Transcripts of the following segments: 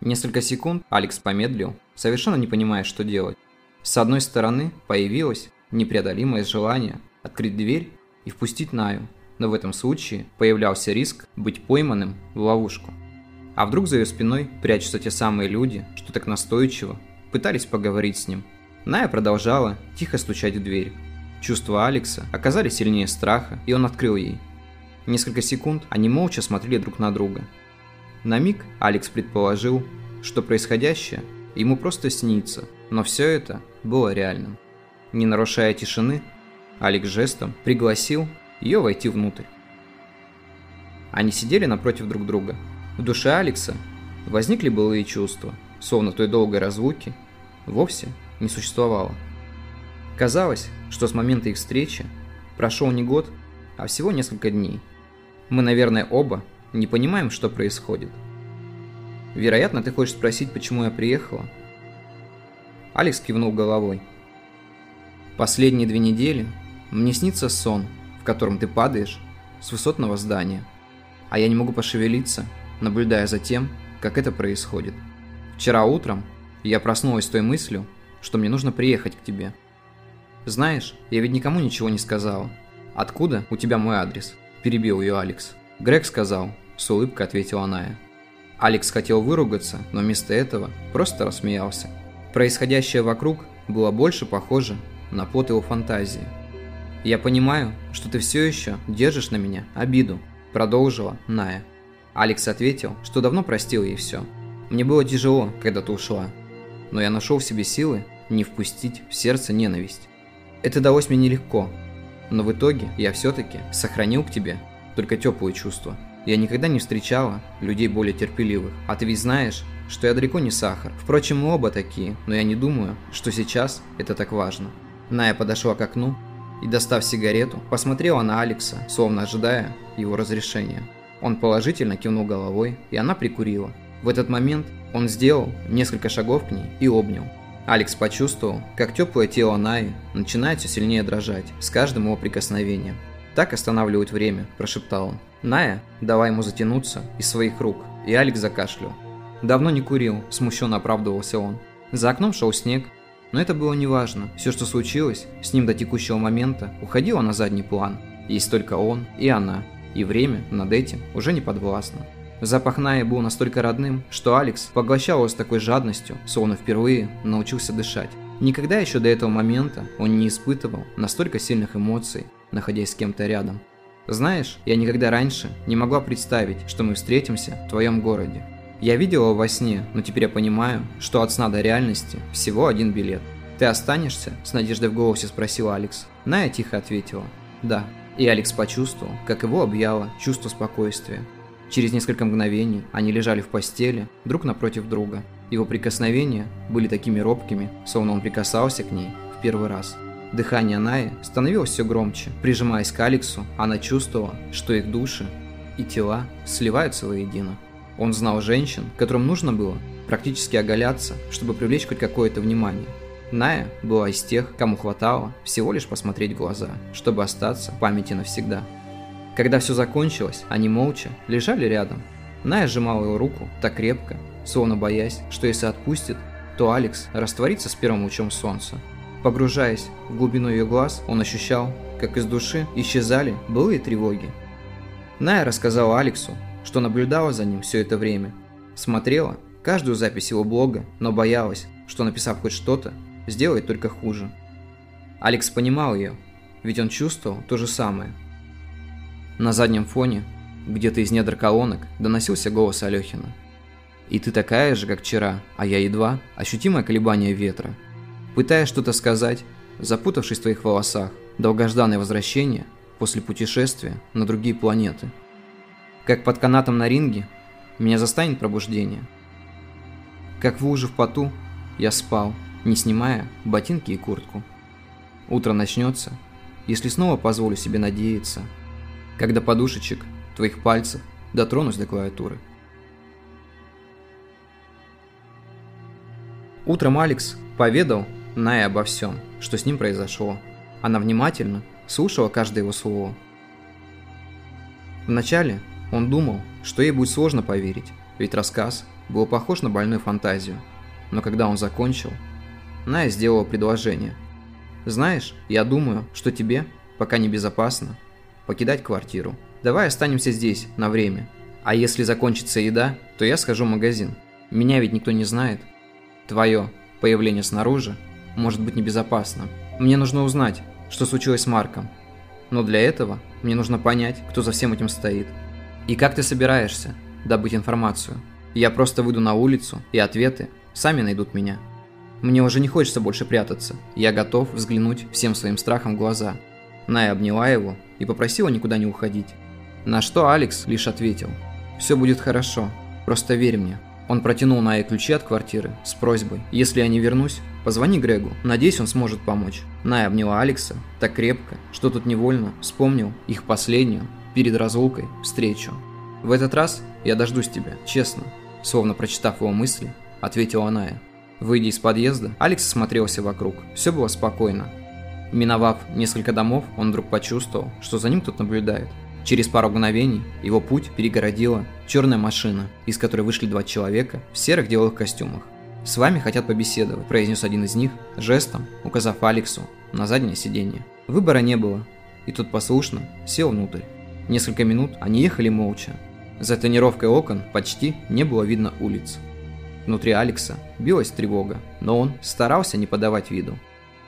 Несколько секунд Алекс помедлил, совершенно не понимая, что делать. С одной стороны, появилось непреодолимое желание открыть дверь и впустить Наю, но в этом случае появлялся риск быть пойманным в ловушку. А вдруг за ее спиной прячутся те самые люди, что так настойчиво пытались поговорить с ним. Ная продолжала тихо стучать в дверь. Чувства Алекса оказались сильнее страха, и он открыл ей. Несколько секунд они молча смотрели друг на друга – на миг Алекс предположил, что происходящее ему просто снится, но все это было реальным. Не нарушая тишины, Алекс жестом пригласил ее войти внутрь. Они сидели напротив друг друга. В душе Алекса возникли былые чувства, словно той долгой разлуки вовсе не существовало. Казалось, что с момента их встречи прошел не год, а всего несколько дней. Мы, наверное, оба не понимаем, что происходит. Вероятно, ты хочешь спросить, почему я приехала? Алекс кивнул головой. Последние две недели мне снится сон, в котором ты падаешь с высотного здания, а я не могу пошевелиться, наблюдая за тем, как это происходит. Вчера утром я проснулась с той мыслью, что мне нужно приехать к тебе. Знаешь, я ведь никому ничего не сказала. Откуда у тебя мой адрес? Перебил ее Алекс. Грег сказал, с улыбкой ответила Ная. Алекс хотел выругаться, но вместо этого просто рассмеялся. Происходящее вокруг было больше похоже на плод его фантазии. «Я понимаю, что ты все еще держишь на меня обиду», – продолжила Ная. Алекс ответил, что давно простил ей все. «Мне было тяжело, когда ты ушла, но я нашел в себе силы не впустить в сердце ненависть. Это далось мне нелегко, но в итоге я все-таки сохранил к тебе только теплые чувства. Я никогда не встречала людей более терпеливых. А ты ведь знаешь, что я далеко не сахар. Впрочем, мы оба такие, но я не думаю, что сейчас это так важно. Ная подошла к окну и, достав сигарету, посмотрела на Алекса, словно ожидая его разрешения. Он положительно кивнул головой, и она прикурила. В этот момент он сделал несколько шагов к ней и обнял. Алекс почувствовал, как теплое тело Наи начинает все сильнее дрожать с каждым его прикосновением. «Так останавливают время», – прошептал он. Ная дала ему затянуться из своих рук, и Алекс закашлял. Давно не курил, смущенно оправдывался он. За окном шел снег, но это было неважно. Все, что случилось, с ним до текущего момента уходило на задний план. Есть только он и она, и время над этим уже не подвластно. Запах Наи был настолько родным, что Алекс поглощал его с такой жадностью, словно впервые научился дышать. Никогда еще до этого момента он не испытывал настолько сильных эмоций, находясь с кем-то рядом. Знаешь, я никогда раньше не могла представить, что мы встретимся в твоем городе. Я видела во сне, но теперь я понимаю, что от сна до реальности всего один билет. Ты останешься? С надеждой в голосе спросил Алекс. Ная тихо ответила. Да. И Алекс почувствовал, как его объяло чувство спокойствия. Через несколько мгновений они лежали в постели, друг напротив друга. Его прикосновения были такими робкими, словно он прикасался к ней в первый раз. Дыхание Наи становилось все громче. Прижимаясь к Алексу, она чувствовала, что их души и тела сливаются воедино. Он знал женщин, которым нужно было практически оголяться, чтобы привлечь хоть какое-то внимание. Ная была из тех, кому хватало всего лишь посмотреть в глаза, чтобы остаться в памяти навсегда. Когда все закончилось, они молча лежали рядом. Ная сжимала его руку так крепко, словно боясь, что если отпустит, то Алекс растворится с первым лучом солнца. Погружаясь в глубину ее глаз, он ощущал, как из души исчезали былые тревоги. Ная рассказала Алексу, что наблюдала за ним все это время. Смотрела каждую запись его блога, но боялась, что написав хоть что-то, сделает только хуже. Алекс понимал ее, ведь он чувствовал то же самое. На заднем фоне, где-то из недр колонок, доносился голос Алехина. «И ты такая же, как вчера, а я едва, ощутимое колебание ветра, пытаясь что-то сказать, запутавшись в твоих волосах, долгожданное возвращение после путешествия на другие планеты. Как под канатом на ринге, меня застанет пробуждение. Как в луже в поту, я спал, не снимая ботинки и куртку. Утро начнется, если снова позволю себе надеяться, когда подушечек твоих пальцев дотронусь до клавиатуры. Утром Алекс поведал Ная обо всем, что с ним произошло. Она внимательно слушала каждое его слово. Вначале он думал, что ей будет сложно поверить, ведь рассказ был похож на больную фантазию. Но когда он закончил, Ная сделала предложение. «Знаешь, я думаю, что тебе, пока не безопасно, покидать квартиру. Давай останемся здесь на время. А если закончится еда, то я схожу в магазин. Меня ведь никто не знает. Твое появление снаружи может быть небезопасным. Мне нужно узнать, что случилось с Марком. Но для этого мне нужно понять, кто за всем этим стоит. И как ты собираешься добыть информацию? Я просто выйду на улицу, и ответы сами найдут меня. Мне уже не хочется больше прятаться. Я готов взглянуть всем своим страхом в глаза. Ная обняла его и попросила никуда не уходить. На что Алекс лишь ответил. «Все будет хорошо. Просто верь мне». Он протянул Найе ключи от квартиры с просьбой. «Если я не вернусь, позвони Грегу. Надеюсь, он сможет помочь». Найя обняла Алекса так крепко, что тут невольно вспомнил их последнюю, перед разлукой, встречу. «В этот раз я дождусь тебя, честно», словно прочитав его мысли, ответила Ная. Выйдя из подъезда, Алекс осмотрелся вокруг. Все было спокойно. Миновав несколько домов, он вдруг почувствовал, что за ним кто-то наблюдает. Через пару мгновений его путь перегородила черная машина, из которой вышли два человека в серых деловых костюмах. «С вами хотят побеседовать», – произнес один из них, жестом указав Алексу на заднее сиденье. Выбора не было, и тот послушно сел внутрь. Несколько минут они ехали молча. За тонировкой окон почти не было видно улиц. Внутри Алекса билась тревога, но он старался не подавать виду.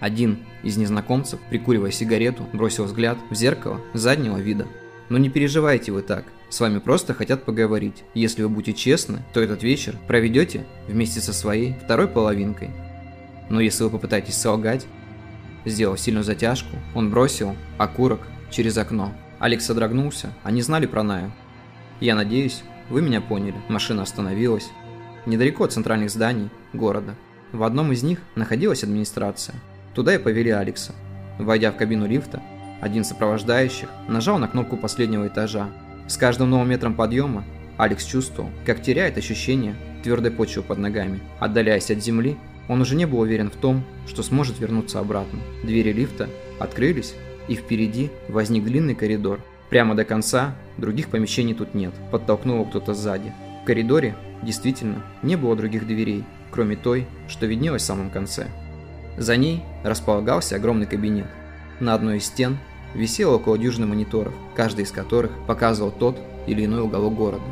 Один из незнакомцев, прикуривая сигарету, бросил взгляд в зеркало заднего вида. Но не переживайте вы так, с вами просто хотят поговорить. Если вы будете честны, то этот вечер проведете вместе со своей второй половинкой. Но если вы попытаетесь солгать, сделав сильную затяжку, он бросил окурок через окно. Алекс содрогнулся, они знали про Наю. Я надеюсь, вы меня поняли. Машина остановилась. Недалеко от центральных зданий города. В одном из них находилась администрация. Туда и повели Алекса. Войдя в кабину лифта, один сопровождающих нажал на кнопку последнего этажа. С каждым новым метром подъема Алекс чувствовал, как теряет ощущение твердой почвы под ногами. Отдаляясь от земли, он уже не был уверен в том, что сможет вернуться обратно. Двери лифта открылись, и впереди возник длинный коридор. Прямо до конца других помещений тут нет, подтолкнул кто-то сзади. В коридоре действительно не было других дверей, кроме той, что виднелась в самом конце. За ней располагался огромный кабинет. На одной из стен висело около дюжины мониторов, каждый из которых показывал тот или иной уголок города.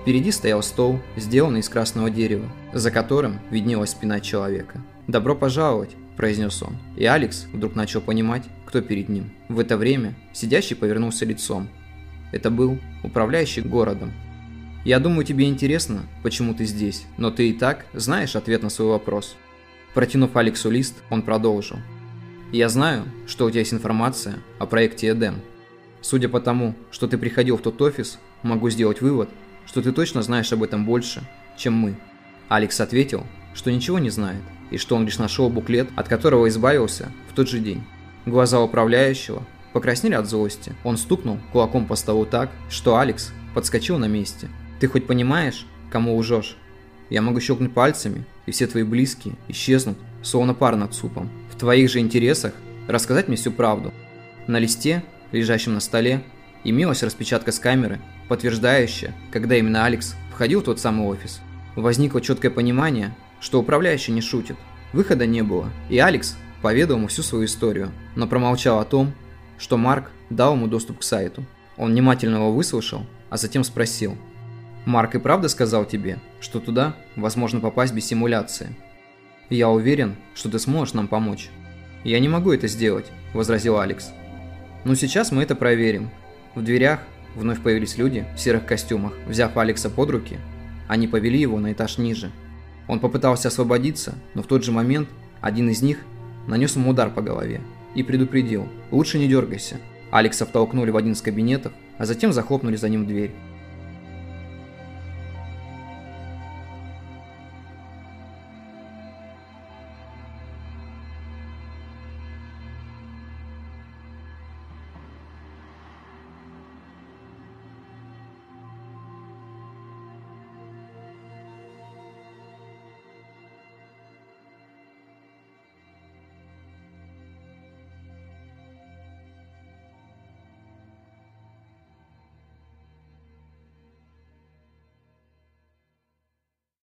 Впереди стоял стол, сделанный из красного дерева, за которым виднелась спина человека. «Добро пожаловать!» – произнес он. И Алекс вдруг начал понимать, кто перед ним. В это время сидящий повернулся лицом. Это был управляющий городом, я думаю, тебе интересно, почему ты здесь, но ты и так знаешь ответ на свой вопрос. Протянув Алексу лист, он продолжил. Я знаю, что у тебя есть информация о проекте Эдем. Судя по тому, что ты приходил в тот офис, могу сделать вывод, что ты точно знаешь об этом больше, чем мы. Алекс ответил, что ничего не знает, и что он лишь нашел буклет, от которого избавился в тот же день. Глаза управляющего покраснели от злости. Он стукнул кулаком по столу так, что Алекс подскочил на месте – ты хоть понимаешь, кому лжешь? Я могу щелкнуть пальцами, и все твои близкие исчезнут, словно пар над супом. Твоих же интересах рассказать мне всю правду. На листе, лежащем на столе, имелась распечатка с камеры, подтверждающая, когда именно Алекс входил в тот самый офис. Возникло четкое понимание, что управляющий не шутит. Выхода не было, и Алекс поведал ему всю свою историю, но промолчал о том, что Марк дал ему доступ к сайту. Он внимательно его выслушал, а затем спросил – Марк и правда сказал тебе, что туда возможно попасть без симуляции? Я уверен, что ты сможешь нам помочь. Я не могу это сделать, возразил Алекс. Но сейчас мы это проверим. В дверях вновь появились люди в серых костюмах. Взяв Алекса под руки, они повели его на этаж ниже. Он попытался освободиться, но в тот же момент один из них нанес ему удар по голове и предупредил «Лучше не дергайся». Алекса втолкнули в один из кабинетов, а затем захлопнули за ним дверь.